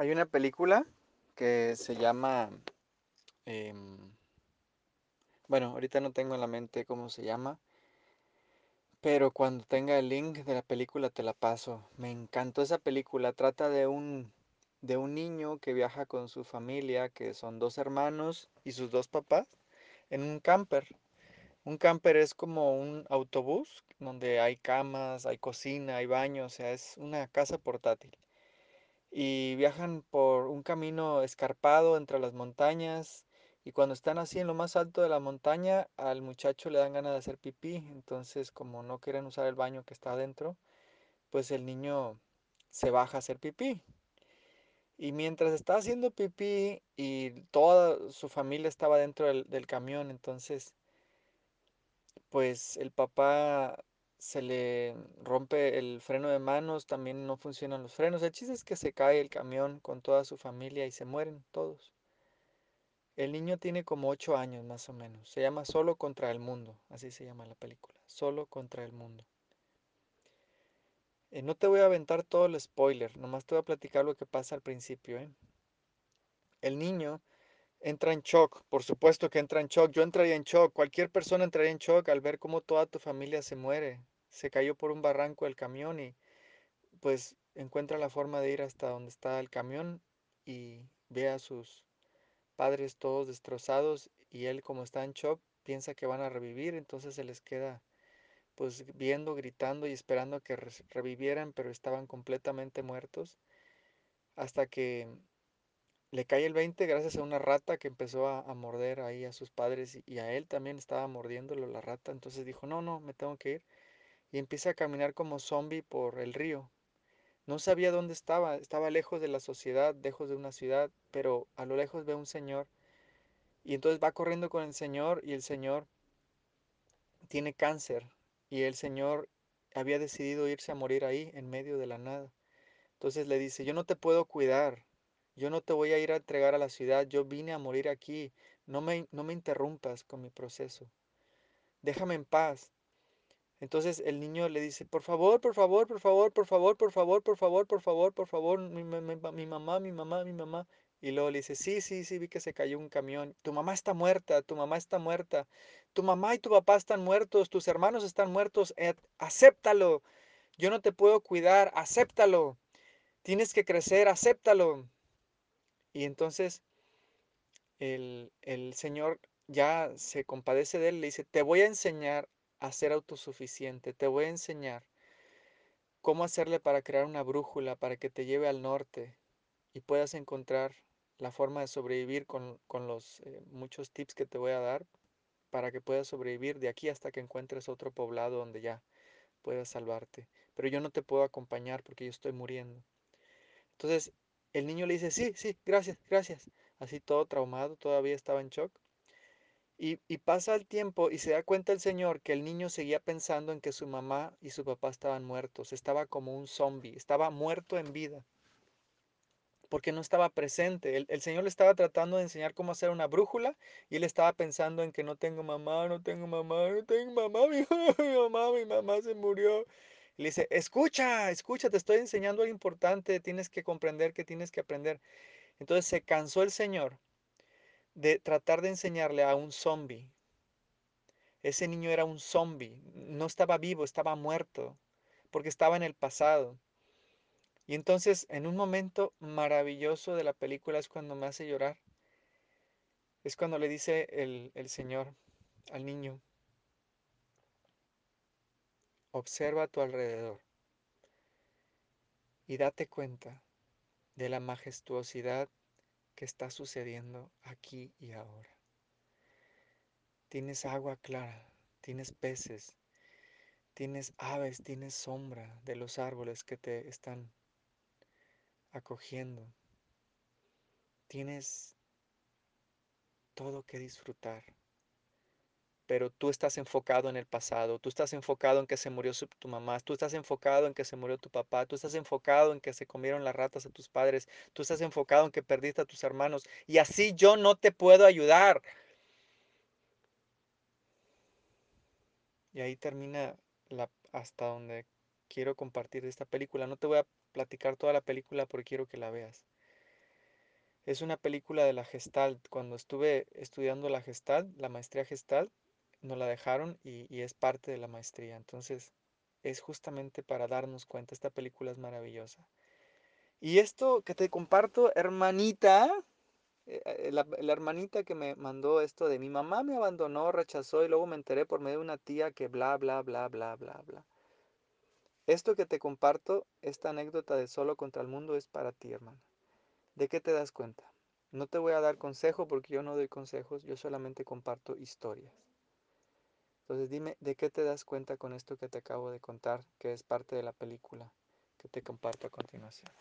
Hay una película que se llama, em, bueno, ahorita no tengo en la mente cómo se llama, pero cuando tenga el link de la película te la paso. Me encantó esa película. Trata de un, de un niño que viaja con su familia, que son dos hermanos y sus dos papás, en un camper. Un camper es como un autobús donde hay camas, hay cocina, hay baño, o sea, es una casa portátil. Y viajan por un camino escarpado entre las montañas y cuando están así en lo más alto de la montaña al muchacho le dan ganas de hacer pipí, entonces como no quieren usar el baño que está adentro, pues el niño se baja a hacer pipí. Y mientras está haciendo pipí y toda su familia estaba dentro del, del camión, entonces pues el papá se le rompe el freno de manos, también no funcionan los frenos. El chiste es que se cae el camión con toda su familia y se mueren todos. El niño tiene como 8 años más o menos. Se llama Solo contra el mundo, así se llama la película. Solo contra el mundo. Eh, no te voy a aventar todo el spoiler, nomás te voy a platicar lo que pasa al principio. ¿eh? El niño entra en shock, por supuesto que entra en shock. Yo entraría en shock, cualquier persona entraría en shock al ver cómo toda tu familia se muere. Se cayó por un barranco el camión y pues encuentra la forma de ir hasta donde está el camión y ve a sus padres todos destrozados y él como está en shock piensa que van a revivir, entonces se les queda pues viendo, gritando y esperando que revivieran, pero estaban completamente muertos hasta que le cae el 20 gracias a una rata que empezó a, a morder ahí a sus padres y, y a él también estaba mordiéndolo la rata, entonces dijo, no, no, me tengo que ir y empieza a caminar como zombie por el río no sabía dónde estaba, estaba lejos de la sociedad, lejos de una ciudad, pero a lo lejos ve un señor y entonces va corriendo con el señor y el señor tiene cáncer y el señor había decidido irse a morir ahí en medio de la nada. Entonces le dice, yo no te puedo cuidar, yo no te voy a ir a entregar a la ciudad, yo vine a morir aquí, no me, no me interrumpas con mi proceso, déjame en paz. Entonces el niño le dice, por favor, por favor, por favor, por favor, por favor, por favor, por favor, por favor, mi, mi- mi- mamá, mi mamá, mi mamá. Y luego le dice, sí, sí, sí, vi que se cayó un camión. Tu mamá está muerta, tu mamá está muerta. Tu mamá y tu papá están muertos, tus hermanos están muertos. eh, acéptalo. Yo no te puedo cuidar, acéptalo. Tienes que crecer, acéptalo. Y entonces el, el Señor ya se compadece de él le dice, te voy a enseñar a ser autosuficiente, te voy a enseñar cómo hacerle para crear una brújula para que te lleve al norte y puedas encontrar la forma de sobrevivir con, con los eh, muchos tips que te voy a dar para que puedas sobrevivir de aquí hasta que encuentres otro poblado donde ya puedas salvarte. Pero yo no te puedo acompañar porque yo estoy muriendo. Entonces el niño le dice, sí, sí, gracias, gracias. Así todo traumado, todavía estaba en shock. Y, y pasa el tiempo y se da cuenta el señor que el niño seguía pensando en que su mamá y su papá estaban muertos. Estaba como un zombie, estaba muerto en vida, porque no estaba presente. El, el señor le estaba tratando de enseñar cómo hacer una brújula y él estaba pensando en que no tengo mamá, no tengo mamá, no tengo mamá, mi, mi mamá, mi mamá se murió. Le dice, escucha, escucha, te estoy enseñando algo importante, tienes que comprender que tienes que aprender. Entonces se cansó el señor de tratar de enseñarle a un zombie Ese niño era un zombie, no estaba vivo, estaba muerto, porque estaba en el pasado. Y entonces, en un momento maravilloso de la película es cuando me hace llorar. Es cuando le dice el, el Señor al niño, observa a tu alrededor y date cuenta de la majestuosidad que está sucediendo aquí y ahora. Tienes agua clara, tienes peces, tienes aves, tienes sombra de los árboles que te están acogiendo. Tienes todo que disfrutar. Pero tú estás enfocado en el pasado, tú estás enfocado en que se murió tu mamá, tú estás enfocado en que se murió tu papá, tú estás enfocado en que se comieron las ratas a tus padres, tú estás enfocado en que perdiste a tus hermanos y así yo no te puedo ayudar. Y ahí termina la, hasta donde quiero compartir esta película. No te voy a platicar toda la película porque quiero que la veas. Es una película de la Gestalt. Cuando estuve estudiando la Gestalt, la maestría Gestalt, nos la dejaron y, y es parte de la maestría. Entonces, es justamente para darnos cuenta. Esta película es maravillosa. Y esto que te comparto, hermanita, eh, eh, la, hermanita que me mandó esto de mi mamá me abandonó, rechazó y luego me enteré por medio de una tía que bla, bla, bla, bla, bla, bla. Esto que te comparto, esta anécdota de solo contra el mundo es para ti, hermana. ¿De qué te das cuenta? No te voy a dar consejo porque yo no doy consejos, yo solamente comparto historias. Entonces dime, ¿de qué te das cuenta con esto que te acabo de contar, que es parte de la película que te comparto a continuación?